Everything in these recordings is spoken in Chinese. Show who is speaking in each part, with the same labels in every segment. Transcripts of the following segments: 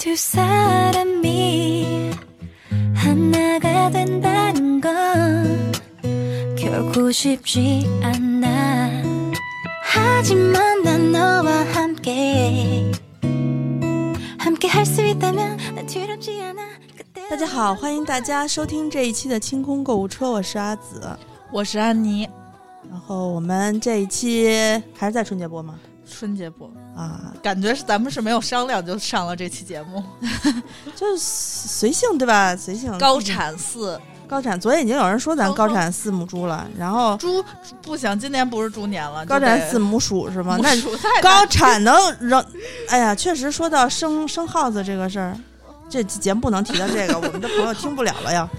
Speaker 1: 두 사람이 하나가 된다는 건 결코 쉽지 않아 하지만 난 너와 함께 함께 할 수 있다면 난 두렵지 않아 그때
Speaker 2: 大家好，欢迎大家收听这一期的清空购物车，我是阿紫。
Speaker 3: 我是安妮，
Speaker 2: 然后我们这一期还是在春节播吗？
Speaker 3: 春节播，
Speaker 2: 啊，
Speaker 3: 感觉是咱们是没有商量就上了这期节目。
Speaker 2: 就是随性对吧？随性。
Speaker 3: 高产四
Speaker 2: 高产，昨天已经有人说咱
Speaker 3: 高
Speaker 2: 高产四母猪了，然后
Speaker 3: 猪不行，今年不是猪年了，
Speaker 2: 高产四母鼠是吗？那高产能扔？哎呀，确实说到生生耗子这个事儿，这节目不能提到这个，我们的朋友听不了了要。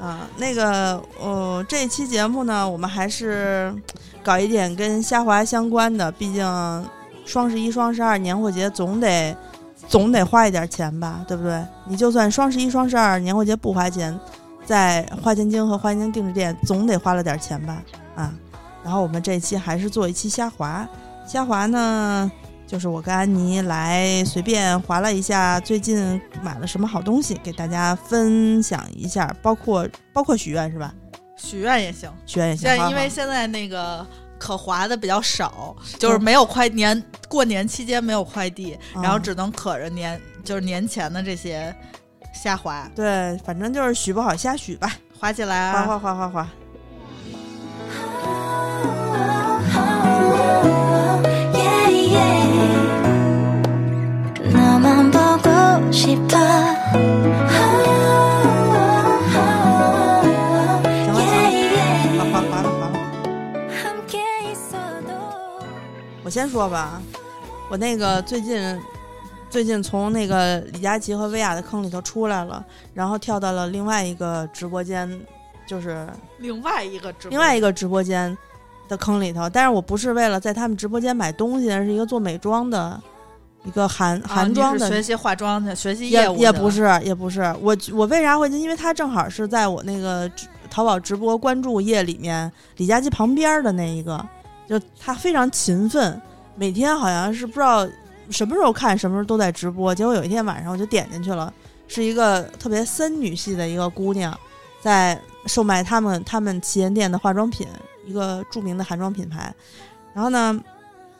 Speaker 2: 啊，那个，呃，这一期节目呢，我们还是搞一点跟虾滑相关的，毕竟双十一、双十二年货节总得总得花一点钱吧，对不对？你就算双十一、双十二年货节不花钱，在花钱精和花钱精定制店总得花了点钱吧，啊。然后我们这一期还是做一期虾滑，虾滑呢，就是我跟安妮来随便划了一下最近买了什么好东西，给大家分享一下，包括包括许愿是吧？
Speaker 3: 许愿也行。
Speaker 2: 许愿也行，
Speaker 3: 现在因为现在那个可划的比较少，就是没有快年过年期间没有快递，
Speaker 2: 嗯
Speaker 3: 然后只能可着年就是年前的这些瞎划
Speaker 2: 对，反正就是许不好瞎许吧，
Speaker 3: 划起来
Speaker 2: 划
Speaker 3: 啊！
Speaker 2: 划划划划。行了行了，好了好了
Speaker 1: 好了，
Speaker 2: 我先说吧。我那个最近最近从那个李佳琦和薇娅的坑里头出来了，然后跳到了另外一个直播间，就是
Speaker 3: 另外一个直
Speaker 2: 另外一个直播间的坑里头。但是我不是为了在他们直播间买东西，而是一个做美妆的。一个韩
Speaker 3: 啊
Speaker 2: 韩妆的
Speaker 3: 学习化妆去，学习
Speaker 2: 也
Speaker 3: 业务
Speaker 2: 也不是，也不是。我我为啥会进？因为他正好是在我那个淘宝直播关注页里面，李佳琦旁边的那一个，就他非常勤奋，每天好像是不知道什么时候看，什么时候都在直播。结果有一天晚上我就点进去了，是一个特别森女系的一个姑娘，在售卖他们他们旗舰店的化妆品，一个著名的韩妆品牌。然后呢，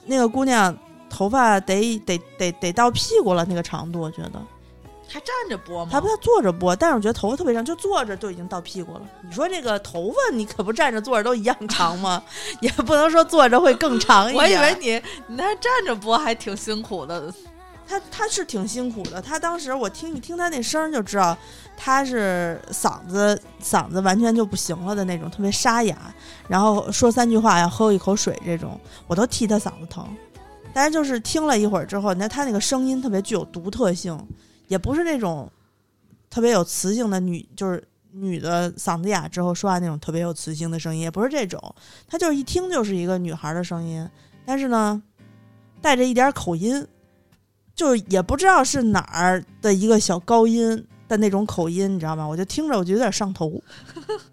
Speaker 2: 那个姑娘头发得得得得到屁股了那个长度，我觉得。
Speaker 3: 还站着播吗？
Speaker 2: 他不他坐着播，但是我觉得头发特别长，就坐着就已经到屁股了。你说这个头发，你可不站着坐着都一样长吗？也不能说坐着会更长一
Speaker 3: 我以。为你你那站着播还挺辛苦的，
Speaker 2: 他他是挺辛苦的。他当时我听一听他那声儿就知道，他是嗓子嗓子完全就不行了的那种，特别沙哑，然后说三句话要喝一口水这种，我都替他嗓子疼。但是就是听了一会儿之后，那他那个声音特别具有独特性，也不是那种特别有磁性的女，就是女的嗓子哑之后说话那种特别有磁性的声音，也不是这种，他就是一听就是一个女孩的声音，但是呢，带着一点口音，就是也不知道是哪儿的一个小高音的那种口音，你知道吗？我就听着我就有点上头，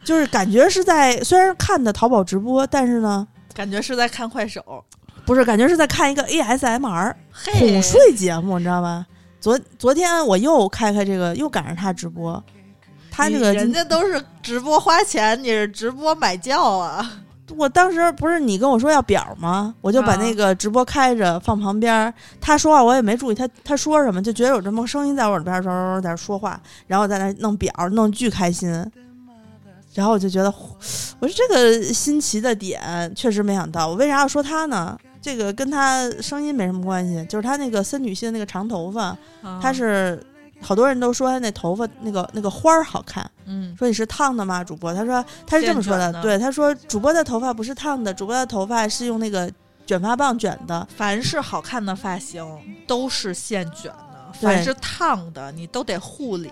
Speaker 2: 就是感觉是在虽然看的淘宝直播，但是呢，
Speaker 3: 感觉是在看快手。
Speaker 2: 不是感觉是在看一个 ASMR
Speaker 3: 嘿
Speaker 2: 哄睡节目，你知道吗？昨昨天我又开开这个，又赶上他直播，他这个
Speaker 3: 人家都是直播花钱，你是直播买觉啊？
Speaker 2: 我当时不是你跟我说要表吗？我就把
Speaker 3: 啊
Speaker 2: 那个直播开着放旁边，他说话我也没注意他他说什么，就觉得有这么声音在我耳边儿在那说话，然后我在那弄表，弄巨开心。然后我就觉得，我说这个新奇的点确实没想到。我为啥要说他呢？这个跟他声音没什么关系，就是他那个森女系的那个长头发，他是好多人都说他那头发那个那个花儿好看。
Speaker 3: 嗯，
Speaker 2: 说你是烫的吗？主播他说他是这么说的，
Speaker 3: 的
Speaker 2: 对，他说主播的头发不是烫的，主播的头发是用那个卷发棒卷的。
Speaker 3: 凡是好看的发型都是现卷凡是烫的，你都得护理。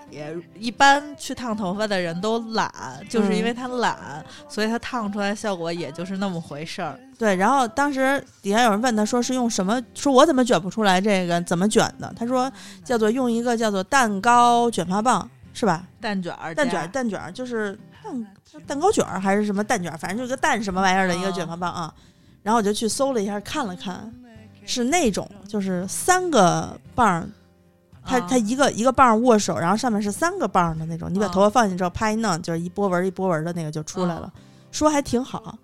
Speaker 3: 一般去烫头发的人都懒，就是因为他懒，所以他烫出来效果也就是那么回事儿。
Speaker 2: 对，然后当时底下有人问他说是用什么，说我怎么卷不出来这个怎么卷的？他说叫做用一个叫做蛋糕卷发棒，是吧？
Speaker 3: 蛋卷儿，
Speaker 2: 蛋卷儿，蛋卷儿就是蛋蛋糕卷儿还是什么蛋卷儿，反正就是个蛋什么玩意儿的一个卷发棒啊。然后我就去搜了一下，看了看，是那种就是三个棒儿它
Speaker 3: 啊
Speaker 2: 它一个一个棒儿握手，然后上面是三个棒儿的那种，你把
Speaker 3: 啊
Speaker 2: 头发放进去之后，啪一弄，就是一波纹儿一波纹儿的那个就出来了，说还挺好。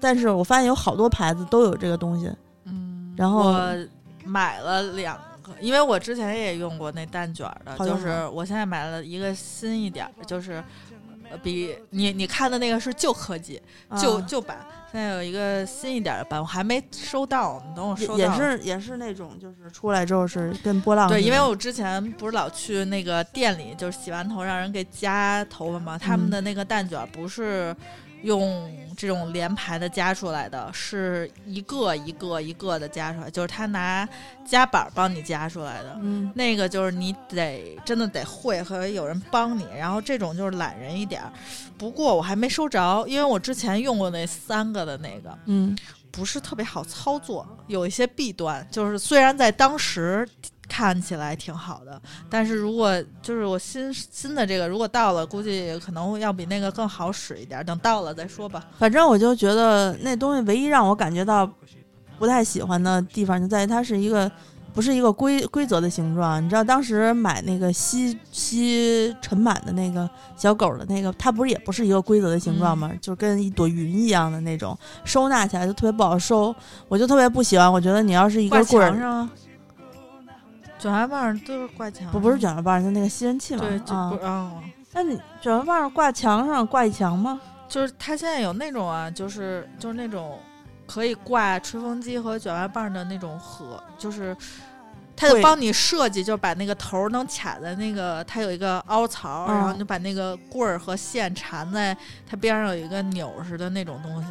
Speaker 2: 但是我发现有好多牌子都有这个东西，
Speaker 3: 嗯，
Speaker 2: 然后
Speaker 3: 我买了两个，因为我之前也用过那蛋卷儿的，就是我现在买了一个新一点儿，就是呃比你你看的那个是旧科技旧
Speaker 2: 啊
Speaker 3: 旧版，现在有一个新一点儿的版，我还没收到，你等我收到。
Speaker 2: 也也是也是那种，就是出来之后是 跟波浪
Speaker 3: 对，因为我之前不是老去那个店里，就是洗完头让人给夹头发嘛，他们
Speaker 2: 嗯
Speaker 3: 的那个蛋卷儿不是用这种连排的加出来的，是一个一个一个的加出来，就是他拿夹板帮你夹出来的。
Speaker 2: 嗯
Speaker 3: 那个就是你得真的得会和有人帮你，然后这种就是懒人一点儿。不过我还没收着，因为我之前用过那三个的那个，
Speaker 2: 嗯
Speaker 3: 不是特别好操作，有一些弊端。就是虽然在当时看起来挺好的，但是如果就是我新新的这个，如果到了，估计可能要比那个更好使一点。等到了再说吧。
Speaker 2: 反正我就觉得那东西唯一让我感觉到不太喜欢的地方，就在于它是一个不是一个规规则的形状。你知道当时买那个吸吸尘螨的那个小狗的那个，它不是也不是一个规则的形状吗？就跟一朵云一样的那种，收纳起来就特别不好收，我就特别不喜欢。我觉得你要是一
Speaker 3: 挂
Speaker 2: 根棍儿，
Speaker 3: 墙上啊，卷发棒儿都是挂墙，
Speaker 2: 不不是卷发棒，就那个吸尘器嘛。
Speaker 3: 对，就
Speaker 2: 啊
Speaker 3: 不，啊。
Speaker 2: 那你卷发棒挂墙上挂一墙吗？
Speaker 3: 就是它现在有那种啊，就是就是那种可以挂吹风机和卷发棒的那种盒，就是它就帮你设计，就是把那个头儿能卡在那个，它有一个凹槽，
Speaker 2: 嗯
Speaker 3: 然后你就把那个棍儿和线缠在它边上有一个钮似的那种东西，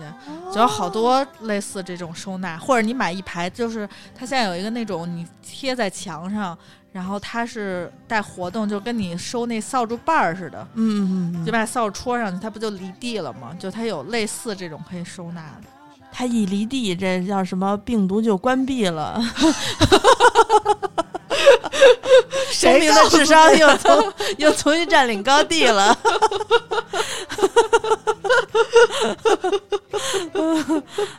Speaker 3: 就有好多类似这种收纳，或者你买一排，就是它现在有一个那种你贴在墙上。然后它是带活动，就跟你收那扫帚把儿似的，
Speaker 2: 嗯嗯嗯，
Speaker 3: 就把扫帚戳上去，它不就离地了吗？就它有类似这种可以收纳的。
Speaker 2: 它一离地，这叫什么病毒就关闭了，生命的智商又从又重新占领高地了。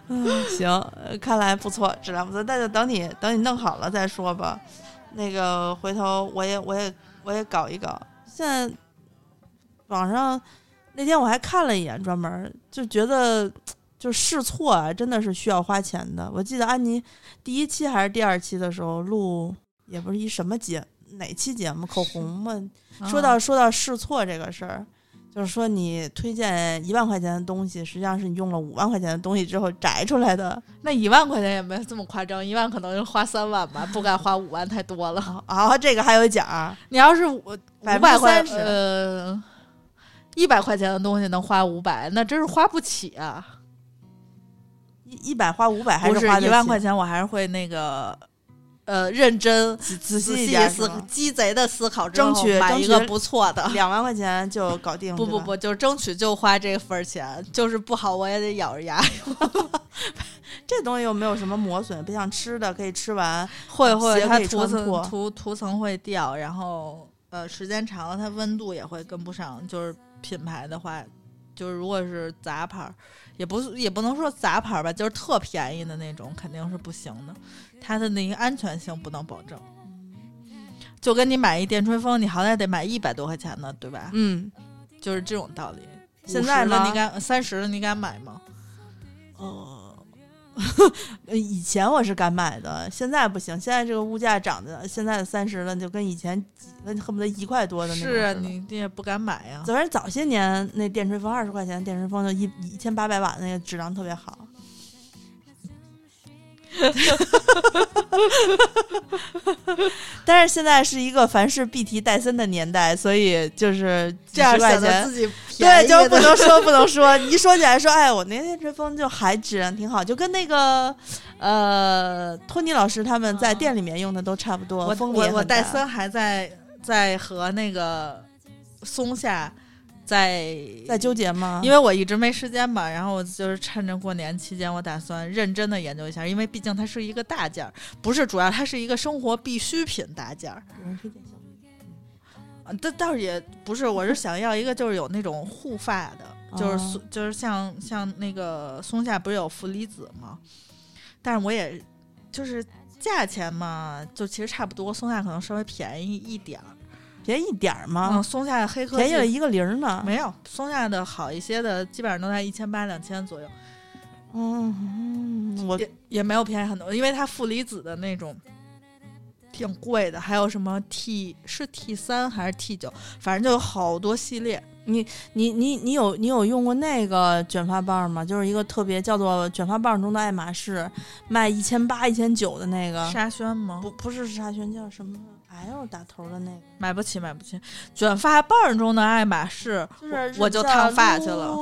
Speaker 2: 嗯，行，呃看来不错，质量不错，那就等你等你弄好了再说吧。那个回头我也我也我也搞一搞。现在网上那天我还看了一眼，专门儿就觉得就试错啊，真的是需要花钱的。我记得安妮第一期还是第二期的时候录，也不是一什么节哪期节目口红嘛，说到说到试错这个事儿，就是说你推荐一万块钱的东西，实际上是你用了五万块钱的东西之后摘出来的。
Speaker 3: 那一万块钱也没这么夸张，一万可能就花三万吧，不敢花五万太多了。
Speaker 2: 啊，这个还有奖，
Speaker 3: 你要是五五百块，呃，一百块钱的东西能花五百，那真是花不起啊！
Speaker 2: 一一百花五百还
Speaker 3: 是
Speaker 2: 花
Speaker 3: 一万块钱，我还是会那个。呃，认真
Speaker 2: 仔仔细
Speaker 3: 仔细
Speaker 2: 一点，
Speaker 3: 思鸡贼的思考之后，
Speaker 2: 争取
Speaker 3: 买一个不错的。
Speaker 2: 两万块钱就搞定。
Speaker 3: 不不不，就是争取就花这份儿钱，就是不好我也得咬着牙。
Speaker 2: 这东西又没有什么磨损，不像吃的可以吃完。
Speaker 3: 会会，它涂层涂涂层会掉，然后呃，时间长了它温度也会跟不上。就是品牌的话，就是如果是杂牌儿，也不是也不能说杂牌儿吧，就是特便宜的那种，肯定是不行的。它的那个安全性不能保证。就跟你买一电吹风，你好歹得买一百多块钱的，对吧？
Speaker 2: 嗯，
Speaker 3: 就是这种道理。
Speaker 2: 现在
Speaker 3: 50了，
Speaker 2: 呢
Speaker 3: 你敢三十的，你敢买吗？
Speaker 2: 呃，以前我是敢买的，现在不行。现在这个物价涨的，现在的三十了，就跟以前那恨不得一块多的那种
Speaker 3: 是啊，你你也不敢买呀。
Speaker 2: 反正早些年那电吹风二十块钱，电吹风就一一千八百瓦，那个质量特别好。但是现在是一个凡事必提戴森的年代，所以就是
Speaker 3: 这样
Speaker 2: 十块钱
Speaker 3: 显得自，己
Speaker 2: 对，就不能说不能说，一说起来说，哎，我那天吹风就还质量挺好，就跟那个呃托尼老师他们在店里面用的都差不多。
Speaker 3: 我我我戴森还在在和那个松下在
Speaker 2: 在纠结吗？
Speaker 3: 因为我一直没时间嘛，然后我就是趁着过年期间，我打算认真的研究一下，因为毕竟它是一个大件儿，不是主要，它是一个生活必需品大件儿。
Speaker 2: 有人推荐小米
Speaker 3: 啊，但倒是也不是，我是想要一个就是有那种护发的，就是就是像像那个松下不是有负离子吗？但是我也就是价钱嘛，就其实差不多，松下可能稍微便宜一点儿。
Speaker 2: 便宜一点儿
Speaker 3: 嗯，
Speaker 2: 吗？
Speaker 3: 松下的黑科技
Speaker 2: 便宜了一个零呢。
Speaker 3: 没有，松下的好一些的，基本上都在一千八两千左右，
Speaker 2: 嗯，嗯我
Speaker 3: 也也没有便宜很多，因为它负离子的那种挺贵的，还有什么 T 是 T 三还是 T 九，反正就有好多系列。
Speaker 2: 你你你你有你有用过那个卷发棒吗？就是一个特别叫做卷发棒中的爱马仕，卖一千八一千九的那个。
Speaker 3: 沙宣吗？
Speaker 2: 不不是沙宣，叫什么 L 打头的那个，
Speaker 3: 买不起，买不起。卷发棒中的爱马仕，
Speaker 2: 就是
Speaker 3: 我就烫发去了。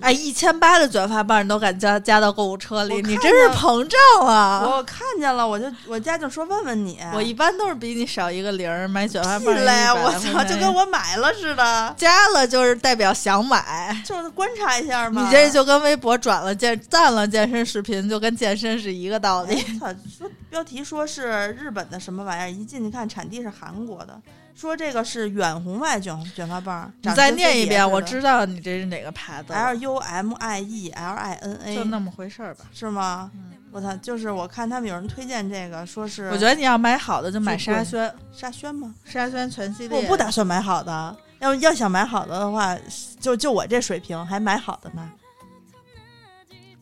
Speaker 2: 蜜，
Speaker 3: 哎，一千八的卷发棒你都敢加加到购物车里，你真是膨胀啊！
Speaker 2: 我看见了，我就我家就说问问你，
Speaker 3: 我一般都是比你少一个零儿，买卷发棒
Speaker 2: 屁嘞，我操，就跟我买了似的，
Speaker 3: 加了就是代表想买。
Speaker 2: 就是观察一下嘛。
Speaker 3: 你这就跟微博转了健赞了健身视频，就跟健身是一个道理。
Speaker 2: 哎操，说标题说是日本的什么玩意儿，一进去看产地是韩国的，说这个是远红外卷卷发棒。
Speaker 3: 你再念一遍，我知道你这是哪个牌子。
Speaker 2: L U M I E L I N A，就
Speaker 3: 那么回事儿吧。
Speaker 2: 是吗？
Speaker 3: 嗯，
Speaker 2: 我操，就是我看他们有人推荐这个，说是
Speaker 3: 我觉得你要买好的就买沙宣，
Speaker 2: 沙宣吗？
Speaker 3: 沙宣全系列。
Speaker 2: 我不打算买好的，要要想买好的的话，就就我这水平还买好的呢。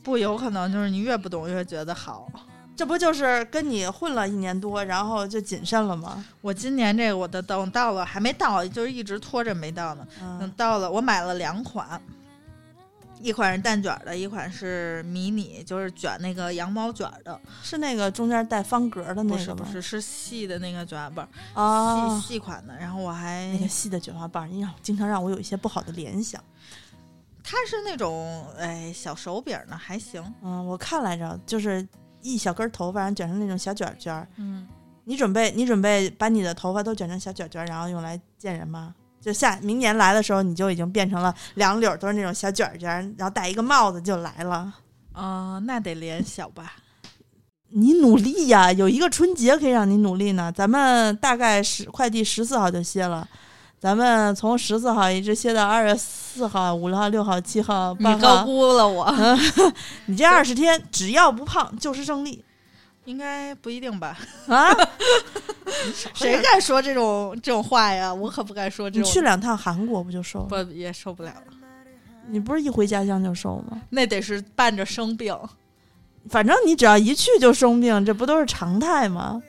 Speaker 3: 不有可能就是你越不懂越觉得好。
Speaker 2: 这不就是跟你混了一年多，然后就谨慎了吗？
Speaker 3: 我今年这个我的等到了还没到，就是一直拖着没到呢。等
Speaker 2: 嗯，
Speaker 3: 到了，我买了两款，一款是蛋卷儿的，一款是迷你，就是卷那个羊毛卷儿的。
Speaker 2: 是那个中间带方格的那个吗？
Speaker 3: 不是不是，是细的那个卷发棒，
Speaker 2: 啊
Speaker 3: 细，细款的。然后我还
Speaker 2: 那个细的卷发棒，你让经常让我有一些不好的联想。
Speaker 3: 它是那种哎小手柄呢，还行。
Speaker 2: 嗯，我看来着，就是一小根头发，然后卷成那种小卷卷儿。
Speaker 3: 嗯，
Speaker 2: 你准备你准备把你的头发都卷成小卷卷儿，然后用来见人吗？就下明年来的时候，你就已经变成了两绺都是那种小卷卷儿，然后戴一个帽子就来了。
Speaker 3: 呃，那得脸小吧？
Speaker 2: 你努力呀，有一个春节可以让你努力呢。咱们大概十快递十四号就歇了，咱们从十四号一直歇到二月四号、五号、六号、七号、
Speaker 3: 你
Speaker 2: 八号。
Speaker 3: 高估了我，
Speaker 2: 你这二十天只要不胖就是胜利
Speaker 3: 应该不一定吧？
Speaker 2: 啊！
Speaker 3: 谁敢说这种这种话呀？我可不敢说这种。
Speaker 2: 你去两趟韩国不就瘦了？
Speaker 3: 不也受不了了，
Speaker 2: 你不是一回家乡就瘦吗？
Speaker 3: 那得是伴着生病。
Speaker 2: 反正你只要一去就生病，这不都是常态吗？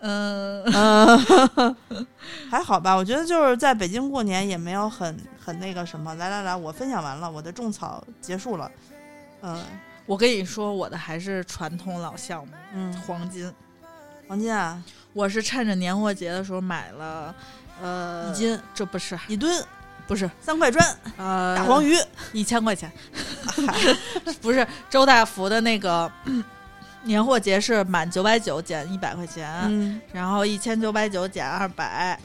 Speaker 3: 嗯，
Speaker 2: 嗯，还好吧，我觉得就是在北京过年也没有很很那个什么。来来来，我分享完了，我的种草结束了。嗯。
Speaker 3: 我跟你说，我的还是传统老项目
Speaker 2: 嗯，
Speaker 3: 黄金。
Speaker 2: 黄金啊，
Speaker 3: 我是趁着年货节的时候买了，呃，
Speaker 2: 一斤。
Speaker 3: 这不是。
Speaker 2: 一吨。
Speaker 3: 不是。
Speaker 2: 三块砖，
Speaker 3: 呃
Speaker 2: 大黄鱼，
Speaker 3: 一千块钱，不是周大福的那个年货节是满九百九减一百块钱，
Speaker 2: 嗯，
Speaker 3: 然后一千九百九减二百，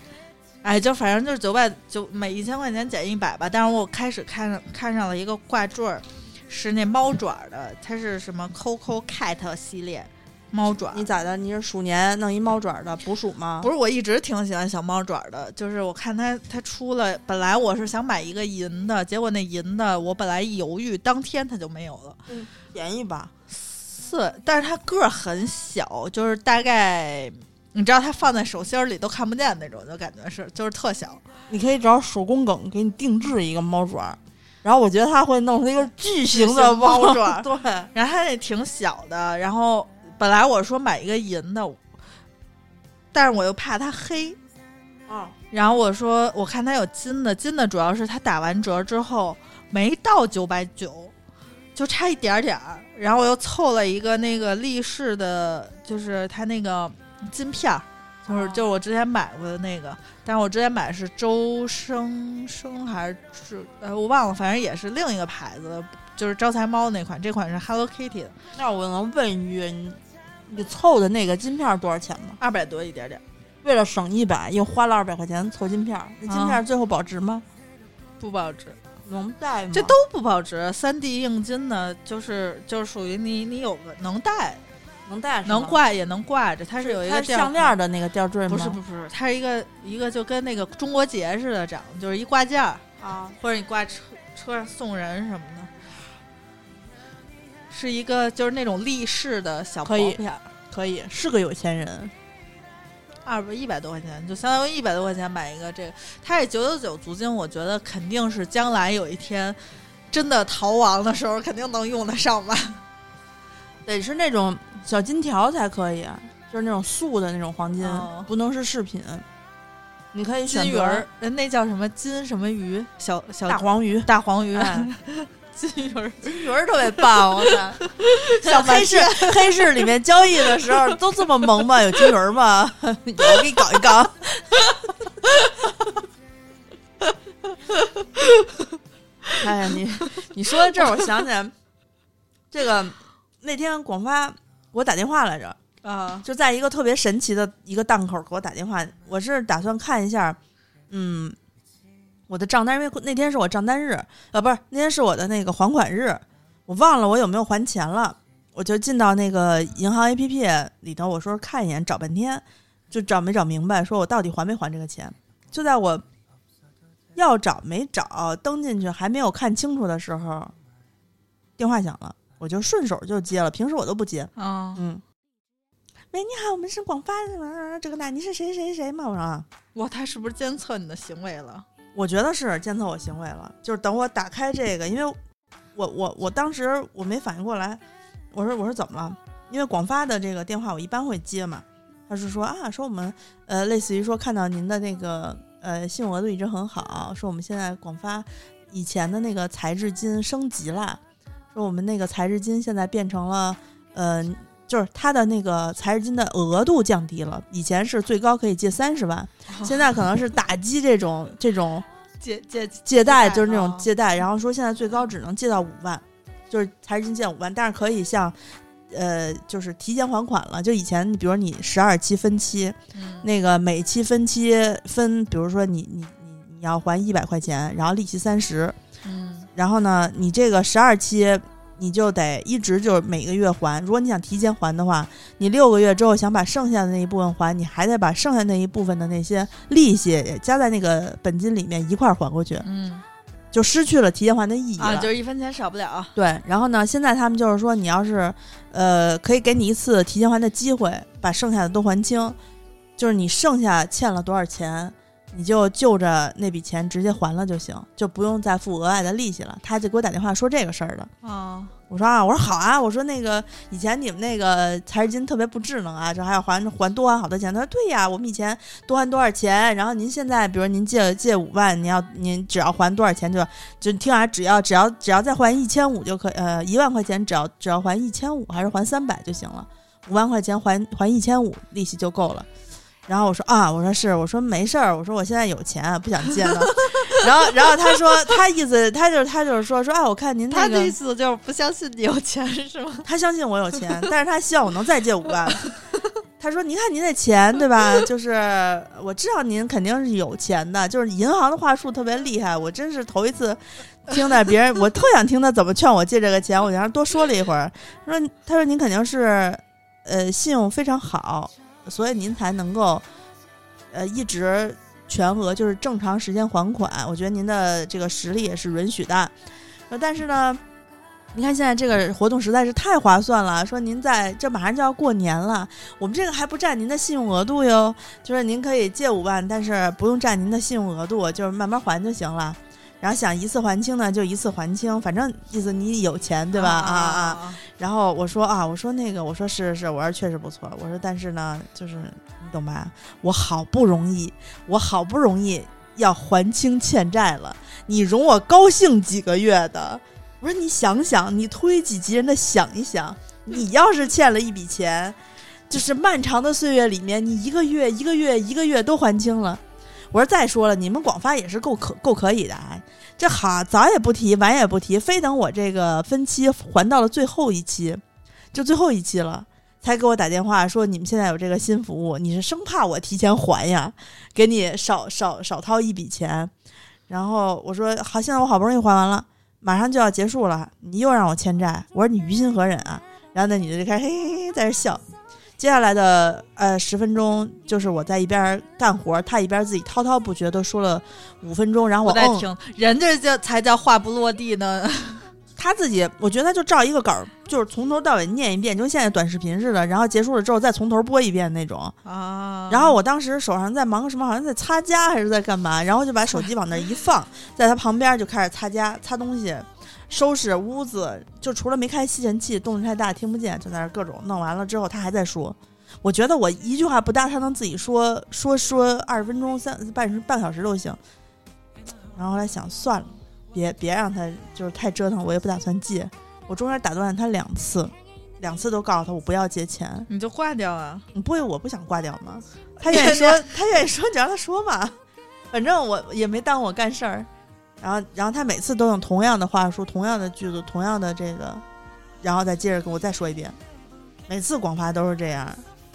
Speaker 3: 哎，就反正就是九百九每一千块钱减一百吧。但是我开始看上看上了一个挂坠儿，是那猫爪儿的，它是什么 Coco Cat 系列猫爪。
Speaker 2: 你咋的？你是鼠年弄一猫爪的捕鼠吗？
Speaker 3: 不是，我一直挺喜欢小猫爪儿的，就是我看它它出了，本来我是想买一个银的，结果那银的我本来一犹豫，当天它就没有了。
Speaker 2: 便宜吧？
Speaker 3: 四，但是它个儿很小，就是大概你知道它放在手心儿里都看不见那种，就感觉是就是特小。
Speaker 2: 你可以找手工梗给你定制一个猫爪，然后我觉得他会弄出一个巨型的
Speaker 3: 猫爪
Speaker 2: 对，
Speaker 3: 然后它那挺小的，然后本来我说买一个银的，但是我又怕它黑，
Speaker 2: 啊，
Speaker 3: 然后我说我看它有金的，金的主要是它打完折之后没到九百九，就差一点点儿，然后我又凑了一个那个立式的，就是它那个金片儿。就是
Speaker 2: 哦
Speaker 3: 就是我之前买过的那个，但是我之前买的是周生生还是是呃我忘了，反正也是另一个牌子的，就是招财猫那款，这款是 Hello Kitty 的，
Speaker 2: 那我能问一句，你你凑的那个金片多少钱吗？
Speaker 3: 二百多一点点，
Speaker 2: 为了省一百，又花了二百块钱凑金片儿，那金片儿最后保值吗？
Speaker 3: 不保值，
Speaker 2: 能戴吗？
Speaker 3: 这都不保值。三 D 硬金的，就是就是属于你你有个能戴
Speaker 2: 能戴
Speaker 3: 能，挂也能挂着，它是有一个吊
Speaker 2: 项链的那个吊坠吗？
Speaker 3: 不是不是，它是一个一个就跟那个中国结似的长，就是一挂件儿，
Speaker 2: 啊，
Speaker 3: 或者你挂车车上送人什么的，是一个就是那种立式的小薄
Speaker 2: 可以
Speaker 3: 片，
Speaker 2: 可以是个有钱人。
Speaker 3: 二百一百多块钱，就相当于一百多块钱买一个这个。它这九九九足金，我觉得肯定是将来有一天真的逃亡的时候，肯定能用得上吧。
Speaker 2: 得是那种小金条才可以，啊就是那种素的那种黄金，
Speaker 3: 哦
Speaker 2: 不能是饰品。你可以选
Speaker 3: 鱼儿，呃那叫什么金什么鱼？小小
Speaker 2: 大黄鱼，
Speaker 3: 大黄鱼，
Speaker 2: 哎
Speaker 3: 金鱼儿。
Speaker 2: 金鱼儿特别棒，我操！
Speaker 3: 小
Speaker 2: 黑市黑市里面交易的时候都这么萌吗？有金鱼儿吗？有，我给你搞一搞。哎呀，你你说到这儿，我想起来，这个那天广发给我打电话来着，
Speaker 3: 啊，
Speaker 2: 就在一个特别神奇的一个档口给我打电话，我是打算看一下，嗯，我的账单，因为那天是我账单日，呃，不是那天是我的那个还款日，我忘了我有没有还钱了，我就进到那个银行 APP 里头，我说看一眼，找半天就找没找明白，说我到底还没还这个钱，就在我要找没找登进去还没有看清楚的时候，电话响了，我就顺手就接了，平时我都不接。
Speaker 3: 啊，
Speaker 2: 嗯，喂，你好，我们是广发的什么这个那，你是谁谁谁吗？我说啊，
Speaker 3: 哇，他是不是监测你的行为了？
Speaker 2: 我觉得是监测我行为了，就是等我打开这个，因为我我我当时我没反应过来，我说我说怎么了？因为广发的这个电话我一般会接嘛，他是说啊，说我们呃类似于说看到您的那个呃信用额度一直很好，说我们现在广发以前的那个财质金升级了，说我们那个财质金现在变成了呃。就是他的那个财质金的额度降低了，以前是最高可以借三十万，现在可能是打击这种 这种
Speaker 3: 借借
Speaker 2: 借贷，就是那种
Speaker 3: 哦。
Speaker 2: 借贷，然后说现在最高只能借到五万，就是财质金借五万，但是可以像呃就是提前还款了，就以前你比如你十二期分期，
Speaker 3: 嗯。
Speaker 2: 那个每期分期分，比如说你你你你要还一百块钱，然后利息三十，
Speaker 3: 嗯。
Speaker 2: 然后呢你这个十二期。你就得一直就是每个月还，如果你想提前还的话，你六个月之后想把剩下的那一部分还，你还得把剩下那一部分的那些利息也加在那个本金里面一块儿还过去，
Speaker 3: 嗯
Speaker 2: 就失去了提前还的意义了。
Speaker 3: 啊，就是一分钱少不了。
Speaker 2: 对，然后呢，现在他们就是说，你要是呃，可以给你一次提前还的机会，把剩下的都还清，就是你剩下欠了多少钱，你就就着那笔钱直接还了就行，就不用再付额外的利息了。他就给我打电话说这个事儿的，
Speaker 3: 啊，
Speaker 2: 我说啊，我说好啊，我说那个以前你们那个财质金特别不智能啊，这还要还还多还好多钱。他说对呀，我们以前多还多少钱，然后您现在比如您借借五万，您要您只要还多少钱就就听啊只要只要只要再还一千五就可以，呃一万块钱只要只要还一千五还是还三百就行了，五万块钱还还一千五利息就够了。然后我说啊，我说是，我说没事儿，我说我现在有钱，不想借了。然后然后他说他意思他就是他就是说说啊，我看您那个
Speaker 3: 他的意思就是不相信你有钱是吗？
Speaker 2: 他相信我有钱，但是他希望我能再借五万。他说：“您看您那钱，对吧？就是我知道您肯定是有钱的，就是银行的话术特别厉害，我真是头一次听到别人，我特想听他怎么劝我借这个钱。我然后多说了一会儿，说他说您肯定是呃信用非常好，所以您才能够呃一直全额就是正常时间还款。我觉得您的这个实力也是允许的。呃但是呢。”你看现在这个活动实在是太划算了，说您在这马上就要过年了，我们这个还不占您的信用额度哟，就是您可以借五万，但是不用占您的信用额度，就是慢慢还就行了。然后想一次还清呢，就一次还清，反正意思你有钱对吧？啊啊！
Speaker 3: 啊！
Speaker 2: 然后我说啊，我说那个，我说是是是，我说确实不错，我说但是呢，就是你懂吧？我好不容易，我好不容易要还清欠债了，你容我高兴几个月的。我说你想想，你推己及人的想一想，你要是欠了一笔钱，就是漫长的岁月里面，你一个月一个月一个月都还清了。我说再说了，你们广发也是够可够可以的啊，这好早也不提，晚也不提，非等我这个分期还到了最后一期，就最后一期了。才给我打电话说你们现在有这个新服务，你是生怕我提前还呀，给你少少少掏一笔钱。然后我说好，现在我好不容易还完了，马上就要结束了，你又让我欠债，我说你于心何忍啊？然后那女的就开始嘿嘿嘿在这笑。接下来的呃十分钟，就是我在一边干活，他一边自己滔滔不绝的说了五分钟，然后我
Speaker 3: 在听，人这叫才叫话不落地呢。
Speaker 2: 他自己，我觉得他就照一个稿儿，就是从头到尾念一遍，就跟现在短视频似的，然后结束了之后再从头播一遍那种。
Speaker 3: 啊，
Speaker 2: 然后我当时手上在忙什么，好像在擦家还是在干嘛，然后就把手机往那儿一放，在他旁边就开始擦家、擦东西、收拾屋子，就除了没开吸尘器，动静太大听不见，就在那儿各种弄完了之后，他还在说。我觉得我一句话不搭，他能自己说说说二十分钟、三半时半小时都行。然后后来想算了，别别让他就是太折腾，我也不打算借。我中间打断了他两次，两次都告诉他我不要借钱。
Speaker 3: 你就挂掉啊。
Speaker 2: 你不会我不想挂掉吗？他愿意说，他愿意说，你就让他说嘛。反正我也没耽误我干事儿。然后，然后他每次都用同样的话术、同样的句子、同样的这个，然后再接着跟我再说一遍。每次广发都是这样，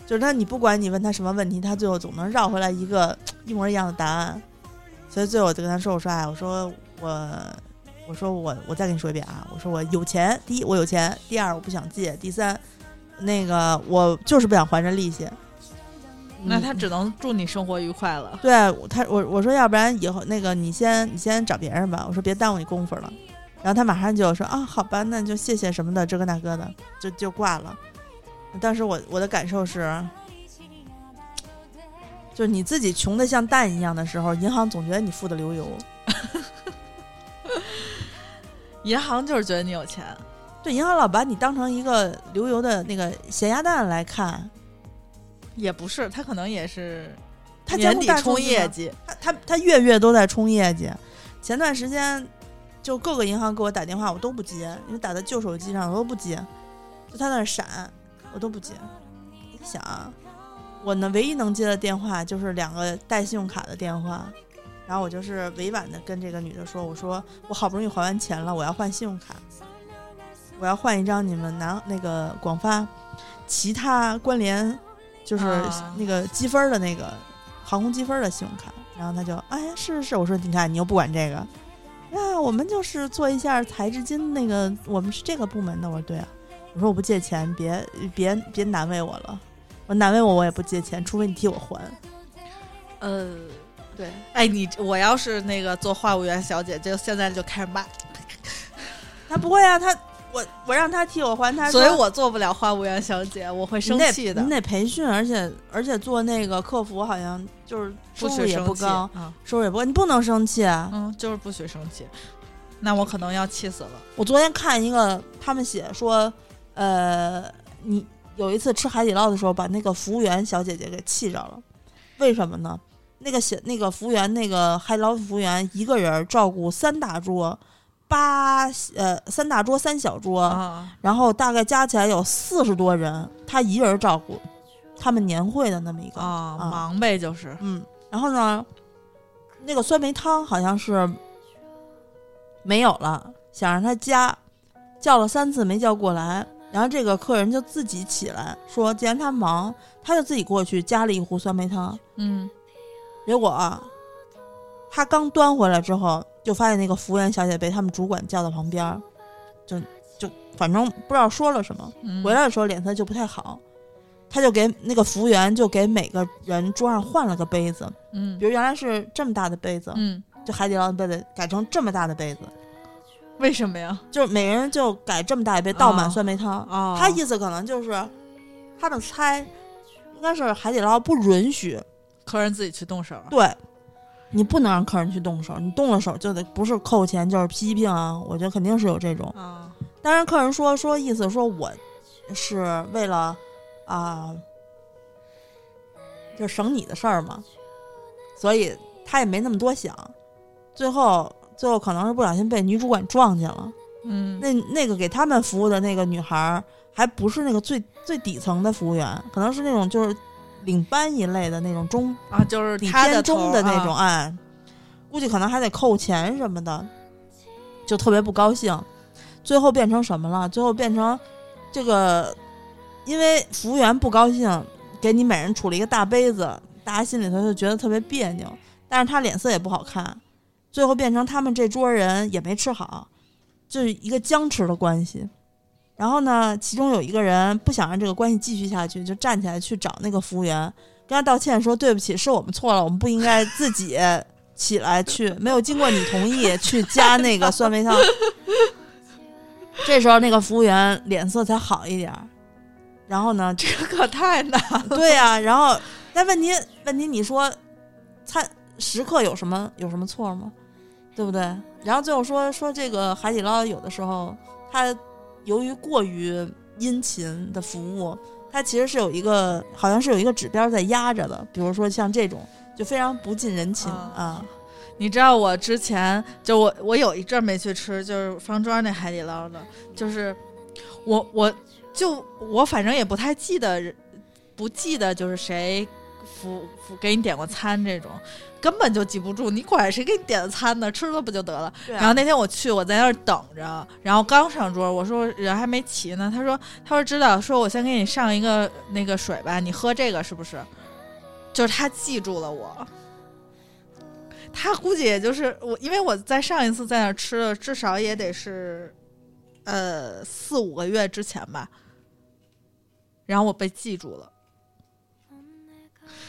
Speaker 2: 就是他，你不管你问他什么问题，他最后总能绕回来一个一模一样的答案。所以最后我就跟他说：“我说哎，我说我，我说我，我再跟你说一遍啊，我说我有钱，第一我有钱，第二我不想借，第三，那个我就是不想还这利息。”
Speaker 3: 那他只能祝你生活愉快了。
Speaker 2: 对他，我我说要不然以后那个你先你先找别人吧，我说别耽误你功夫了。然后他马上就说啊，好吧，那就谢谢什么的，这个那个的，就就挂了。当时我我的感受是，就是你自己穷的像蛋一样的时候，银行总觉得你富的流油。
Speaker 3: 银行就是觉得你有钱，
Speaker 2: 对，银行老把你当成一个流油的那个咸鸭蛋来看，
Speaker 3: 也不是，他可能也是
Speaker 2: 他监
Speaker 3: 年底冲业绩。
Speaker 2: 他他他月月都在冲业绩。前段时间就各个银行给我打电话，我都不接，因为打在旧手机上我都不接，就他那闪，我都不接。你想啊，我呢唯一能接的电话就是两个带信用卡的电话，然后我就是委婉的跟这个女的说，我说我好不容易还完钱了，我要换信用卡，我要换一张你们南那个广发其他关联就是
Speaker 3: 啊。
Speaker 2: 那个积分的那个航空积分的信用卡，然后他就哎是是是，我说你看你又不管这个，那我们就是做一下财智金那个，我们是这个部门的，我说对啊，我说我不借钱，别别别难为我了，我难为我我也不借钱，除非你替我还。
Speaker 3: 呃，
Speaker 2: 对，
Speaker 3: 哎，你我要是那个做话务员小姐，就现在就开始骂，
Speaker 2: 他不会啊，他我我让他替我还，他
Speaker 3: 所以我做不了话务员小姐，我会生气的
Speaker 2: 你。得培训，而且而且做那个客服好像就是收入也不高，
Speaker 3: 啊，
Speaker 2: 收入也不高，你不能生气啊。
Speaker 3: 嗯，就是不许生气。那我可能要气死了。
Speaker 2: 我昨天看一个，他们写说，呃，你有一次吃海底捞的时候，把那个服务员小姐姐给气着了，为什么呢？那个小那个服务员，那个海底捞服务员一个人照顾三大桌，八呃三大桌三小桌，
Speaker 3: 啊，
Speaker 2: 然后大概加起来有四十多人，他一人照顾他们年会的那么一个
Speaker 3: 啊，忙呗，就是。
Speaker 2: 嗯，然后呢，那个酸梅汤好像是没有了，想让他加，叫了三次没叫过来，然后这个客人就自己起来说，既然他忙，他就自己过去加了一壶酸梅汤。
Speaker 3: 嗯，
Speaker 2: 结果啊，他刚端回来之后，就发现那个服务员小姐被他们主管叫到旁边儿，就就反正不知道说了什么，
Speaker 3: 嗯
Speaker 2: 回来的时候脸色就不太好。他就给那个服务员就给每个人桌上换了个杯子，
Speaker 3: 嗯
Speaker 2: 比如原来是这么大的杯子，
Speaker 3: 嗯，
Speaker 2: 就海底捞的杯子改成这么大的杯子，
Speaker 3: 为什么呀？
Speaker 2: 就是每人就改这么大一杯，倒满酸梅汤。
Speaker 3: 哦
Speaker 2: 他意思可能就是，他们猜应该是海底捞不允许，
Speaker 3: 客人自己去动手。
Speaker 2: 对你不能让客人去动手，你动了手就得不是扣钱就是批评啊，我觉得肯定是有这种。
Speaker 3: 啊，
Speaker 2: 当然，客人说说意思说我是为了啊、就省你的事儿嘛，所以他也没那么多想。最后，最后可能是不小心被女主管撞见了。
Speaker 3: 嗯，
Speaker 2: 那那个给他们服务的那个女孩儿，还不是那个最最底层的服务员，可能是那种就是领班一类的那种中
Speaker 3: 啊，就是
Speaker 2: 比
Speaker 3: 他的
Speaker 2: 偏中的那种，
Speaker 3: 啊
Speaker 2: 哎，估计可能还得扣钱什么的，就特别不高兴。最后变成什么了？最后变成这个，因为服务员不高兴，给你每人杵了一个大杯子，大家心里头就觉得特别别扭，但是他脸色也不好看。最后变成他们这桌人也没吃好，就是一个僵持的关系。然后呢，其中有一个人不想让这个关系继续下去，就站起来去找那个服务员，跟他道歉说：“对不起，是我们错了，我们不应该自己起来去，没有经过你同意去加那个酸梅汤。”这时候那个服务员脸色才好一点。然后呢，这
Speaker 3: 这可太难了。
Speaker 2: 对呀、然后但问题问题，你说餐食客有什么有什么错吗？对不对？然后最后说说这个海底捞有的时候，它由于过于殷勤的服务，它其实是有一个好像是有一个指标在压着的，比如说像这种就非常不近人情
Speaker 3: 啊
Speaker 2: 啊。
Speaker 3: 你知道我之前就我我有一阵儿没去吃，就是方庄那海底捞的，就是我我就我反正也不太记得，不记得就是谁服服给你点过餐这种，根本就记不住。你管谁给你点的餐呢？吃了不就得了？
Speaker 2: 啊
Speaker 3: 然后那天我去，我在那儿等着，然后刚上桌，我说人还没齐呢，他说他说知道，说我先给你上一个那个水吧，你喝这个是不是？就是他记住了我，他估计也就是我，因为我在上一次在那儿吃了，至少也得是呃四五个月之前吧，然后我被记住了。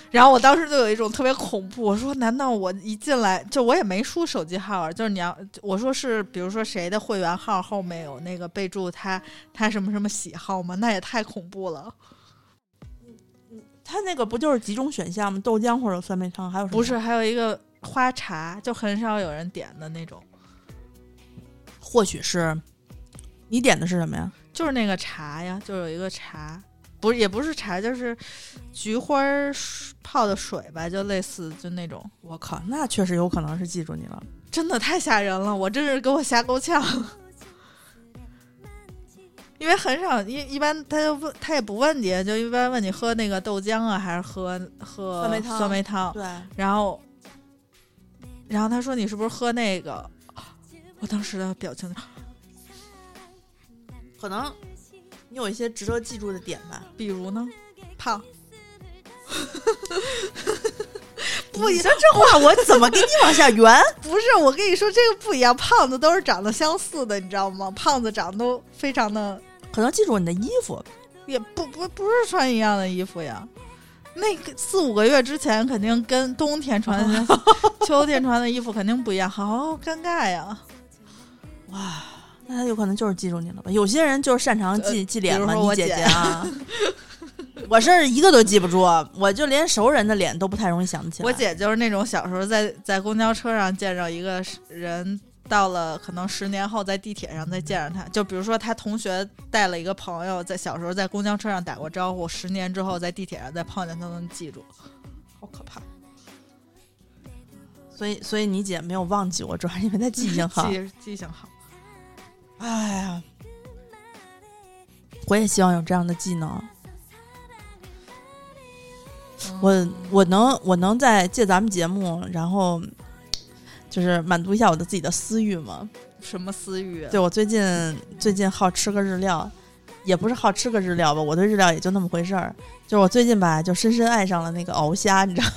Speaker 3: 然后我当时就有一种特别恐怖，我说难道我一进来就我也没输手机号啊？就是你要我说是，比如说谁的会员号后面有那个备注他他什么什么喜好吗？那也太恐怖了。
Speaker 2: 他那个不就是几种选项吗？豆浆或者酸梅汤，还有什么？
Speaker 3: 不是，还有一个花茶，就很少有人点的那种，
Speaker 2: 或许是你点的是什么呀？
Speaker 3: 就是那个茶呀，就有一个茶，不是也不是茶，就是菊花泡的水吧，就类似就那种，
Speaker 2: 我靠，那确实有可能是记住你了。
Speaker 3: 真的太吓人了，我真是给我吓够呛。因为很少，一一般他就问他也不问你，就一般问你喝那个豆浆啊，还是喝喝
Speaker 2: 酸梅汤
Speaker 3: 酸梅汤
Speaker 2: 对，
Speaker 3: 然后，然后他说你是不是喝那个？我当时的表情，
Speaker 2: 可能你有一些值得记住的点吧。
Speaker 3: 比如呢，胖，
Speaker 2: 不，你说这话我怎么给你往下圆？
Speaker 3: 不是我跟你说这个不一样，胖子都是长得相似的，你知道吗？胖子长得都非常的，
Speaker 2: 可能记住你的衣服，
Speaker 3: 也不不不是穿一样的衣服呀。那个四五个月之前肯定跟冬天穿的、秋天穿的衣服肯定不一样，好尴尬呀。
Speaker 2: 哇，那他有可能就是记住你了吧？有些人就是擅长记、
Speaker 3: 呃
Speaker 2: 记脸嘛，你姐姐啊。我是一个都记不住，我就连熟人的脸都不太容易想得起来。
Speaker 3: 我姐就是那种小时候在在公交车上见着一个人，到了可能十年后在地铁上再见着他，就比如说他同学带了一个朋友，在小时候在公交车上打过招呼，十年之后在地铁上再碰见他都能记住，好可怕，
Speaker 2: 所以所以你姐没有忘记我，主要是因为她记性 好。
Speaker 3: 记记性好。
Speaker 2: 哎呀，我也希望有这样的技能。我
Speaker 3: 嗯
Speaker 2: 我能我能在借咱们节目，然后就是满足一下我的自己的私欲吗？
Speaker 3: 什么私欲啊？
Speaker 2: 对我最近最近好吃个日料，也不是好吃个日料吧，我对日料也就那么回事儿。就是我最近吧，就深深爱上了那个鳌虾，你知道，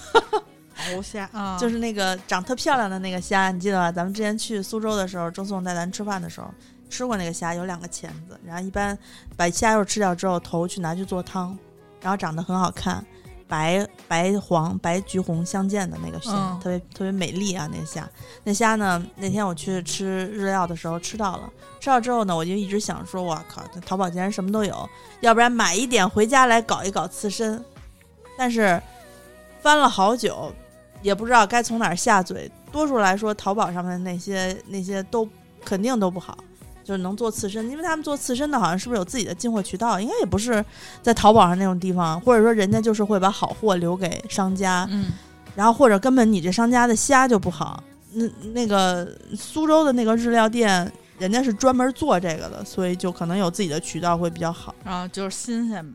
Speaker 3: 鳌虾啊，
Speaker 2: 就是那个长特漂亮的那个虾，你记得吧？咱们之前去苏州的时候，周颂带咱吃饭的时候吃过那个虾，有两个钳子，然后一般把虾肉吃掉之后，头去拿去做汤，然后长得很好看。白白黄白橘红相间的那个虾，
Speaker 3: 嗯
Speaker 2: 特别特别美丽啊！那虾，那虾呢？那天我去吃日料的时候吃到了，吃到之后呢，我就一直想说，我靠，这淘宝竟然什么都有，要不然买一点回家来搞一搞刺身。但是翻了好久，也不知道该从哪儿下嘴。多数来说，淘宝上面那些那些都肯定都不好，就是能做刺身，因为他们做刺身的好像是不是有自己的进货渠道？应该也不是在淘宝上那种地方，或者说人家就是会把好货留给商家，
Speaker 3: 嗯，
Speaker 2: 然后或者根本你这商家的虾就不好。那那个苏州的那个日料店，人家是专门做这个的，所以就可能有自己的渠道会比较好。
Speaker 3: 然后就是新鲜，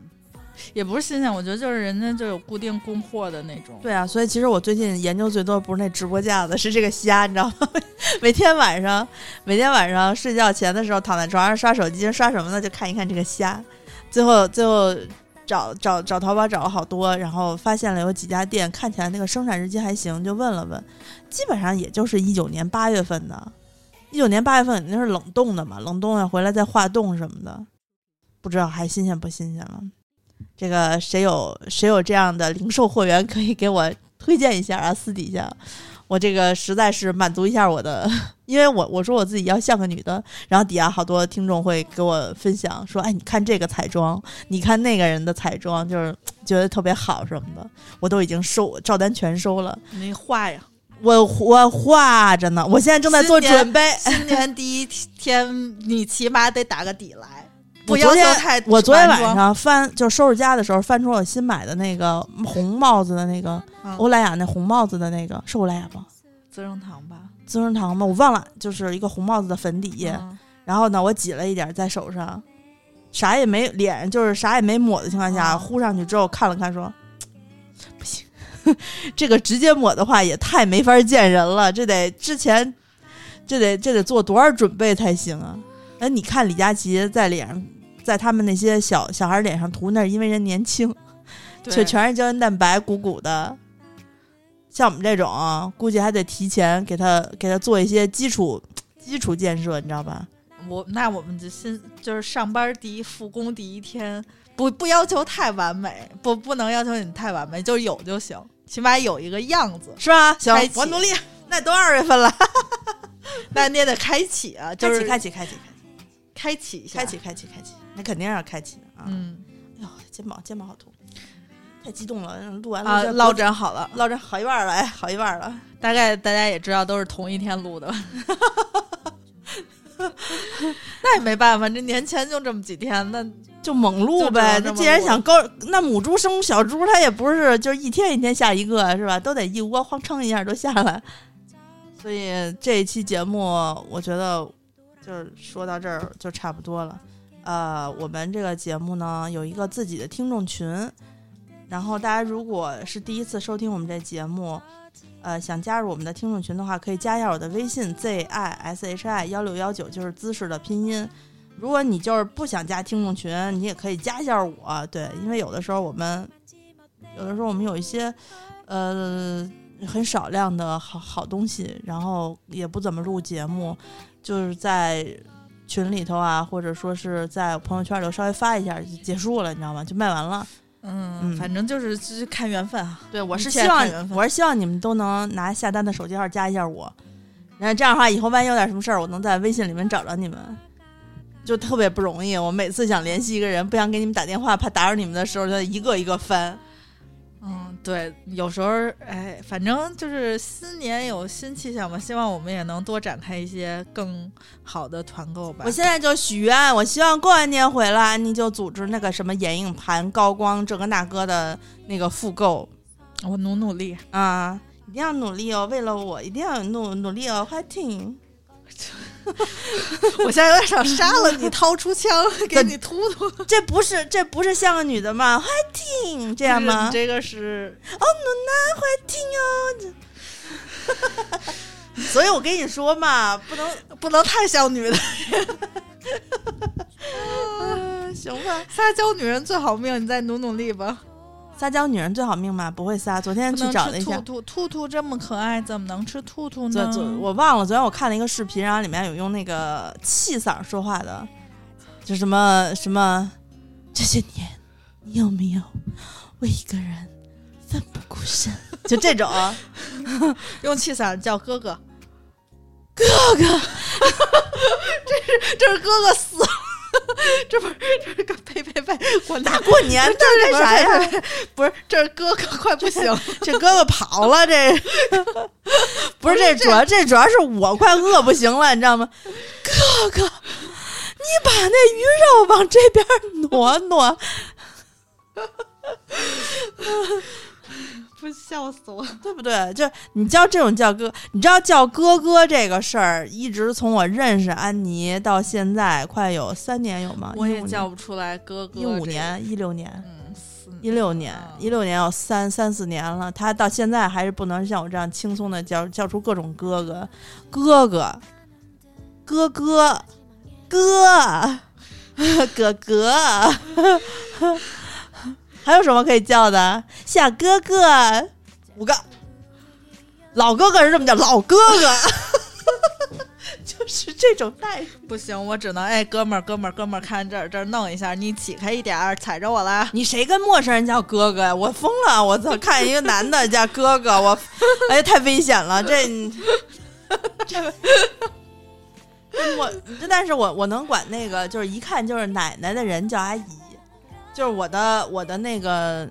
Speaker 3: 也不是新鲜，我觉得就是人家就有固定供货的那种。
Speaker 2: 对啊，所以其实我最近研究最多不是那直播架子，是这个虾，你知道吗？每天晚上，每天晚上睡觉前的时候，躺在床上刷手机，刷什么呢？就看一看这个虾。最后，最后找找找淘宝找了好多，然后发现了有几家店看起来那个生产日期还行，就问了问，基本上也就是一九年八月份的。一九年八月份肯定是冷冻的嘛，冷冻了回来再化冻什么的，不知道还新鲜不新鲜了。这个谁有谁有这样的零售货源可以给我推荐一下啊？私底下，我这个实在是满足一下我的 因为我我说我自己要像个女的，然后底下好多听众会给我分享说，哎，你看这个彩妆，你看那个人的彩妆，就是觉得特别好什么的，我都已经收照单全收了。
Speaker 3: 你画呀，
Speaker 2: 我我画着呢，我现在正在做准备。
Speaker 3: 新年第一天，你起码得打个底来，不
Speaker 2: 我昨天
Speaker 3: 要求太。
Speaker 2: 我昨天晚，上翻，就收拾家的时候翻出我新买的那个红帽子的那个
Speaker 3: 嗯
Speaker 2: 欧莱雅那红帽子的那个是欧莱雅吗？
Speaker 3: 资生堂吧，
Speaker 2: 资生堂吧？我忘了，就是一个红帽子的粉底。
Speaker 3: 嗯
Speaker 2: 然后呢，我挤了一点在手上，啥也没脸，就是啥也没抹的情况下，
Speaker 3: 啊
Speaker 2: 糊上去之后看了看说，不行，这个直接抹的话也太没法见人了，这得之前这得这得做多少准备才行啊？哎，你看李佳琦在脸上，在他们那些小小孩脸上涂那是因为人年轻，
Speaker 3: 对
Speaker 2: 却全是胶原蛋白鼓鼓的。像我们这种啊，估计还得提前给他给他做一些基础基础建设，你知道吧？
Speaker 3: 我那我们就先就是上班第一复工第一天，不不要求太完美，不不能要求你太完美，就是有就行，起码有一个样子。
Speaker 2: 是吧？行我努力。那都二月份了，
Speaker 3: 那你也得开启啊，就是
Speaker 2: 开启，开启，开启，
Speaker 3: 开启一下，
Speaker 2: 开启，开启，开启，那肯定要开启的啊！
Speaker 3: 嗯
Speaker 2: 哎呦，肩膀，肩膀好痛，太激动了。录完
Speaker 3: 啊，
Speaker 2: 了，
Speaker 3: 落枕好了，
Speaker 2: 落枕好一半了，哎，好一半了。
Speaker 3: 大概大家也知道都是同一天录的，那也没办法，这年前就这么几天，那
Speaker 2: 就猛录呗。那既然想高，那母猪生小猪，它也不是就是一天一天下一个，是吧？都得一窝哐蹭一下都下来。所以这一期节目，我觉得就是说到这儿就差不多了。呃，我们这个节目呢有一个自己的听众群，然后大家如果是第一次收听我们这节目，呃，想加入我们的听众群的话，可以加一下我的微信 z i s h i 幺六幺九，就是姿势的拼音。如果你就是不想加听众群，你也可以加一下我，对，因为有的时候我们有的时候我们有一些呃很少量的好好东西，然后也不怎么录节目，就是在群里头啊，或者说是在朋友圈里头稍微发一下就结束了，你知道吗？就卖完了。
Speaker 3: 嗯，
Speaker 2: 嗯
Speaker 3: 反正就是就是看缘分啊。
Speaker 2: 对，我是希望我是希望你们都能拿下单的手机号加一下我，然后这样的话，以后万一有点什么事儿，我能在微信里面找着你们，就特别不容易。我每次想联系一个人，不想给你们打电话，怕打扰你们的时候，就一个一个翻。
Speaker 3: 嗯，对，有时候哎，反正就是新年有新气象嘛，希望我们也能多展开一些更好的团购吧。
Speaker 2: 我现在就许愿，我希望过完年回来，安妮就组织那个什么眼影盘、高光这个那个的那个复购
Speaker 3: 我努努力，
Speaker 2: 啊，一定要努力哦，为了我一定要努努力哦，fighting！
Speaker 3: 我现在有点想杀了你，掏出枪给你突突。
Speaker 2: 这不是这不是像个女的吗？fighting 这样吗
Speaker 3: 你？这个是
Speaker 2: 哦，努娜 fighting 哦！所以我跟你说嘛，不能
Speaker 3: 不能太像女的，
Speaker 2: 啊，行吧？
Speaker 3: 撒娇女人最好命，你再努努力吧。
Speaker 2: 撒娇女人最好命嘛，不会撒。昨天去找了一下，
Speaker 3: 吃兔兔，兔兔这么可爱，怎么能吃兔兔呢？
Speaker 2: 昨昨我忘了，昨天我看了一个视频，然后里面有用那个气嗓说话的，就什么什么，这些年你有没有为一个人奋不顾身？就这种，
Speaker 3: 用气嗓叫哥哥，哥哥，这是这是哥哥死了，这不是这是个呸呸呸，滚大！
Speaker 2: 过年这是干啥呀？
Speaker 3: 不是，这是哥哥，快不行！
Speaker 2: 这哥哥跑了，这 不是这主要这主要是我快饿不行了，你知道吗？哥哥，你把那鱼肉往这边挪挪。
Speaker 3: 不笑死我！
Speaker 2: 对不对？就你叫这种叫哥，你知道叫哥哥这个事儿，一直从我认识安妮到现在，快有三年有吗？
Speaker 3: 我也叫不出来哥哥。
Speaker 2: 一五，年、一六年、
Speaker 3: 嗯，
Speaker 2: 一六年
Speaker 3: 啊、
Speaker 2: 一六年有三三四年了，他到现在还是不能像我这样轻松的叫叫出各种哥哥、哥哥、哥哥、哥、哥哥，还有什么可以叫的？小哥哥，五个，老哥哥是这么叫，老哥哥，就是这种待遇。
Speaker 3: 不行，我只能哎，哥们儿，哥们儿，哥们儿，看这儿这儿弄一下，你起开一点儿，踩着我啦！
Speaker 2: 你谁跟陌生人叫哥哥呀？我疯了！我操，看一个男的叫哥哥，我哎太危险了，这 这我，但是我我能管那个就是一看就是奶奶的人叫阿姨，就是我的我的那个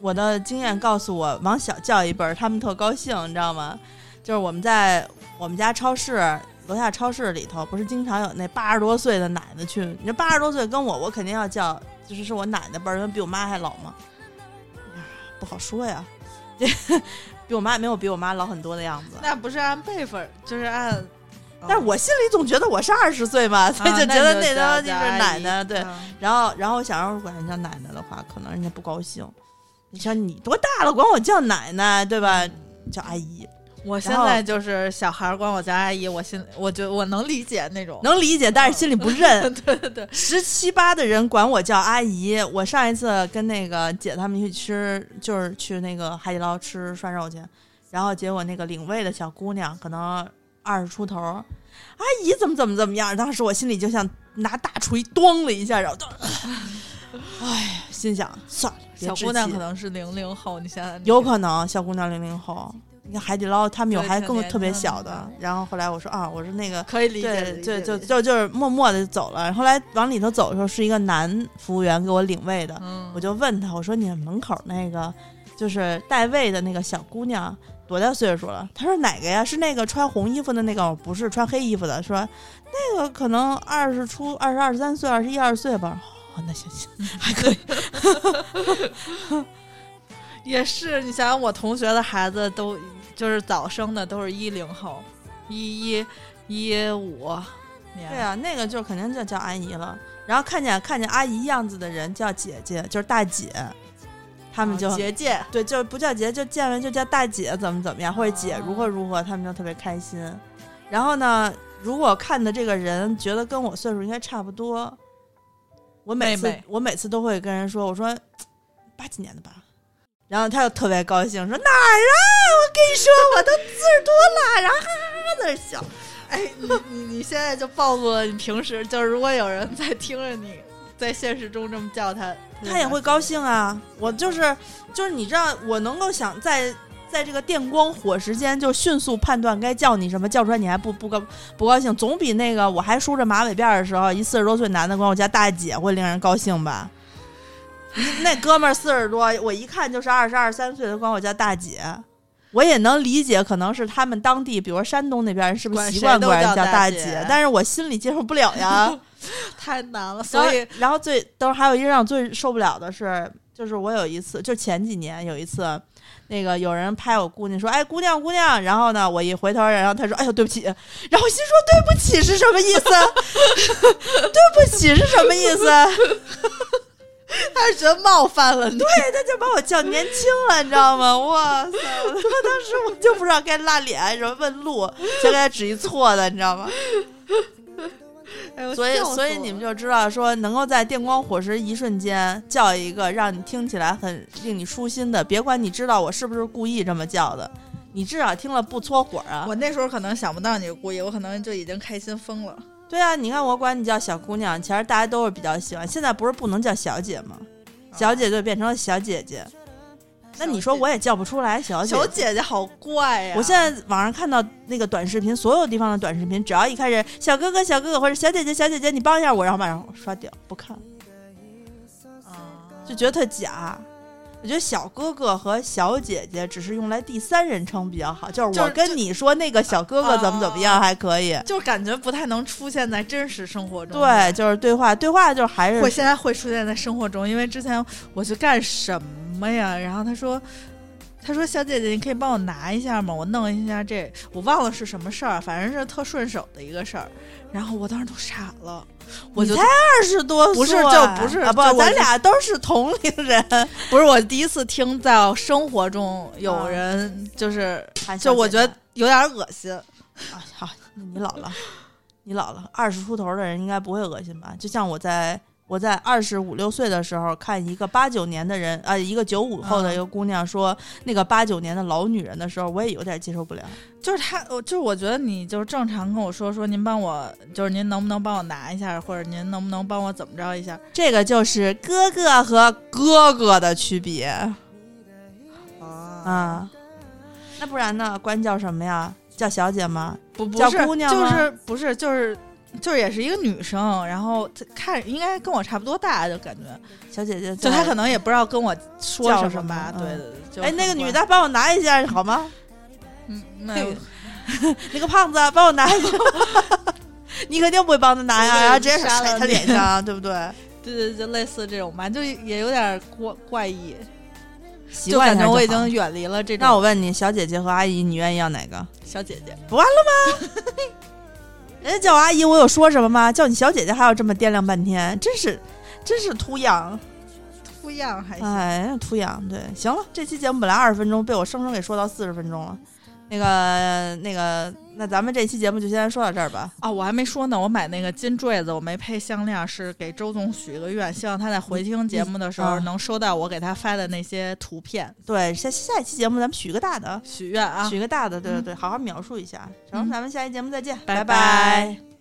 Speaker 2: 我的经验告诉我，往小叫一辈儿，他们特高兴，你知道吗？就是我们在我们家超市楼下超市里头，不是经常有那八十多岁的奶奶去，你这八十多岁跟我，我肯定要叫，就是是我奶奶辈儿，因为比我妈还老嘛。不好说呀，比我妈没有比我妈老很多的样子。
Speaker 3: 那不是按辈分，就是按。
Speaker 2: 但是我心里总觉得我是二十岁嘛，所以
Speaker 3: 啊
Speaker 2: 就觉得那
Speaker 3: 那
Speaker 2: 他妈就是奶奶。对，
Speaker 3: 嗯
Speaker 2: 然后然后我想，要管人家奶奶的话，可能人家不高兴。你像你多大了，管我叫奶奶，对吧？叫阿姨，
Speaker 3: 我现在就是小孩儿管我叫阿姨，我心我觉得我能理解那种。
Speaker 2: 能理解，但是心里不认。
Speaker 3: 对对对，
Speaker 2: 十七八的人管我叫阿姨。我上一次跟那个姐他们去吃，就是去那个海底捞吃涮肉去，然后结果那个领位的小姑娘可能二十出头，阿姨怎么怎么怎么样，当时我心里就像拿大锤咣了一下，然后就，哎，心想算了，
Speaker 3: 小姑娘可能是零零后，你想想，
Speaker 2: 有可能小姑娘零零后。你看海底捞，他们有还更特别小的，然后后来我说啊，我说那个
Speaker 3: 可以理解，
Speaker 2: 对就就就是默默的走了。后来往里头走的时候，是一个男服务员给我领位的，
Speaker 3: 嗯，
Speaker 2: 我就问他，我说你们门口那个就是带位的那个小姑娘多大岁数了？他说哪个呀？是那个穿红衣服的那个？不是穿黑衣服的，说那个可能二十出二十二十三岁，二十一二岁吧。哦，那行行，还可以。
Speaker 3: 也是，你想想，我同学的孩子都就是早生的，都是一零后，一一一五年。
Speaker 2: 对啊，那个就肯定就叫阿姨了。然后看见看见阿姨样子的人叫姐姐，就是大姐。他们就
Speaker 3: 哦结界，
Speaker 2: 对，就不叫姐，就见了就叫大姐，怎么怎么样，或者姐
Speaker 3: 哦
Speaker 2: 如何如何，他们就特别开心。然后呢，如果看的这个人觉得跟我岁数应该差不多，我每次
Speaker 3: 妹妹
Speaker 2: 我每次都会跟人说，我说八几年的吧，然后他就特别高兴，说哪儿啊？我跟你说，我都四十多了，然后哈哈哈在那笑。
Speaker 3: 哎，你你你现在就暴露了，你平时就是如果有人在听着你在现实中这么叫他，
Speaker 2: 他也会高兴啊。我就是就是你知道，我能够想在在这个电光火石间就迅速判断该叫你什么，叫出来你还不不高不高兴，总比那个我还梳着马尾辫儿的时候，一四十多岁男的管我叫大姐会令人高兴吧？那哥们儿四十多，我一看就是二十二三岁的，管我叫大姐。我也能理解，可能是他们当地，比如山东那边人是不是习惯管人叫大
Speaker 3: 大姐
Speaker 2: 但是我心里接受不了呀。
Speaker 3: 太难了，所以
Speaker 2: 然后最等会儿还有一个让我最受不了的是，就是我有一次，就前几年有一次，那个有人拍我姑娘说：“哎，姑娘姑娘。”然后呢，我一回头，然后他说：“哎呦，对不起。”然后我心说：“对不起是什么意思？对不起是什么意思？”
Speaker 3: 他是觉得冒犯了你，
Speaker 2: 对，他就把我叫年轻了，你知道吗？哇塞！我当时我就不知道该拉脸，什么问路，就给他指一错的，你知道吗？
Speaker 3: 哎
Speaker 2: 所以，所以你们就知道，说能够在电光火石一瞬间叫一个让你听起来很令你舒心的，别管你知道我是不是故意这么叫的，你至少听了不搓火啊。
Speaker 3: 我那时候可能想不到你是故意，我可能就已经开心疯了。
Speaker 2: 对啊，你看我管你叫小姑娘，其实大家都是比较喜欢。现在不是不能叫小姐吗？小姐就变成了小姐姐。那你说我也叫不出来小姐
Speaker 3: 小姐姐好怪呀、
Speaker 2: 我现在网上看到那个短视频，所有地方的短视频，只要一开始小哥哥、小哥哥或者小姐姐、小姐姐，你帮一下我，然后马上刷掉不看，
Speaker 3: 啊
Speaker 2: 就觉得特假。我觉得小哥哥和小姐姐只是用来第三人称比较好，就是
Speaker 3: 就是
Speaker 2: 我跟你说那个小哥哥怎么怎么样还可以。
Speaker 3: 就感觉不太能出现在真实生活中。
Speaker 2: 对，，就是对话，对话就还是
Speaker 3: 我现在会出现在生活中，因为之前我去干什么呀？然后他说。他说：“小姐姐，你可以帮我拿一下吗？我弄一下这，我忘了是什么事儿，反正是特顺手的一个事儿。然后我当时都傻了，我就
Speaker 2: 你才二十多岁，
Speaker 3: 不是就不是
Speaker 2: 啊，不咱俩都是同龄人。
Speaker 3: 不是我第一次听到生活中有
Speaker 2: 啊
Speaker 3: 人就是，
Speaker 2: 就
Speaker 3: 就我觉得有点恶心。
Speaker 2: 啊，好，你老了，你老了，二十出头的人应该不会恶心吧？就像我在我在二十五六岁的时候，看一个八九年的人，呃，一个九五后的
Speaker 3: 嗯
Speaker 2: 一个姑娘说那个八九年的老女人的时候，我也有点接受不了。
Speaker 3: 就是她，我就是我觉得你就是正常跟我说说，您帮我，就是您能不能帮我拿一下，或者您能不能帮我怎么着一下
Speaker 2: 这个就是哥哥和哥哥的区别
Speaker 3: 啊？
Speaker 2: 啊。那不然呢？管你叫什么呀？叫小姐吗？
Speaker 3: 不不是，
Speaker 2: 叫姑娘
Speaker 3: 就
Speaker 2: 吗
Speaker 3: 是不是就是就是也是一个女生，然后她看应该跟我差不多大，就感觉
Speaker 2: 小姐姐，
Speaker 3: 就她可能也不知道跟我说
Speaker 2: 什
Speaker 3: 什么吧，对对。对就
Speaker 2: 哎，那个，女的帮我拿一下好吗？
Speaker 3: 嗯，那个
Speaker 2: 那个胖子帮我拿一下。你肯定不会帮他拿呀，然后直接甩他脸上，对不对？
Speaker 3: 对对，就类似这种吧，就也有点怪怪异，
Speaker 2: 习
Speaker 3: 就感觉我已经远离了这种。
Speaker 2: 那我问你，小姐姐和阿姨，你愿意要哪个？
Speaker 3: 小姐姐，
Speaker 2: 人家叫我阿姨，我有说什么吗？叫你小姐姐还要这么掂量半天，真是，真是图样。
Speaker 3: 秃样还行。
Speaker 2: 哎，图样。对，行了，这期节目本来二十分钟，被我生生给说到四十分钟了。那个，那个，那咱们这期节目就先说到这儿吧。
Speaker 3: 哦，我还没说呢，我买那个金坠子，我没配项链，是给周总许个愿，希望他在回听节目的时候
Speaker 2: 啊
Speaker 3: 能收到我给他发的那些图片。
Speaker 2: 对，下下一期节目咱们许个大的，
Speaker 3: 许愿啊，
Speaker 2: 许个大的，对对对，好好描述一下。行，
Speaker 3: 嗯
Speaker 2: 咱们下期节目再见，
Speaker 3: 拜
Speaker 2: 拜
Speaker 3: 拜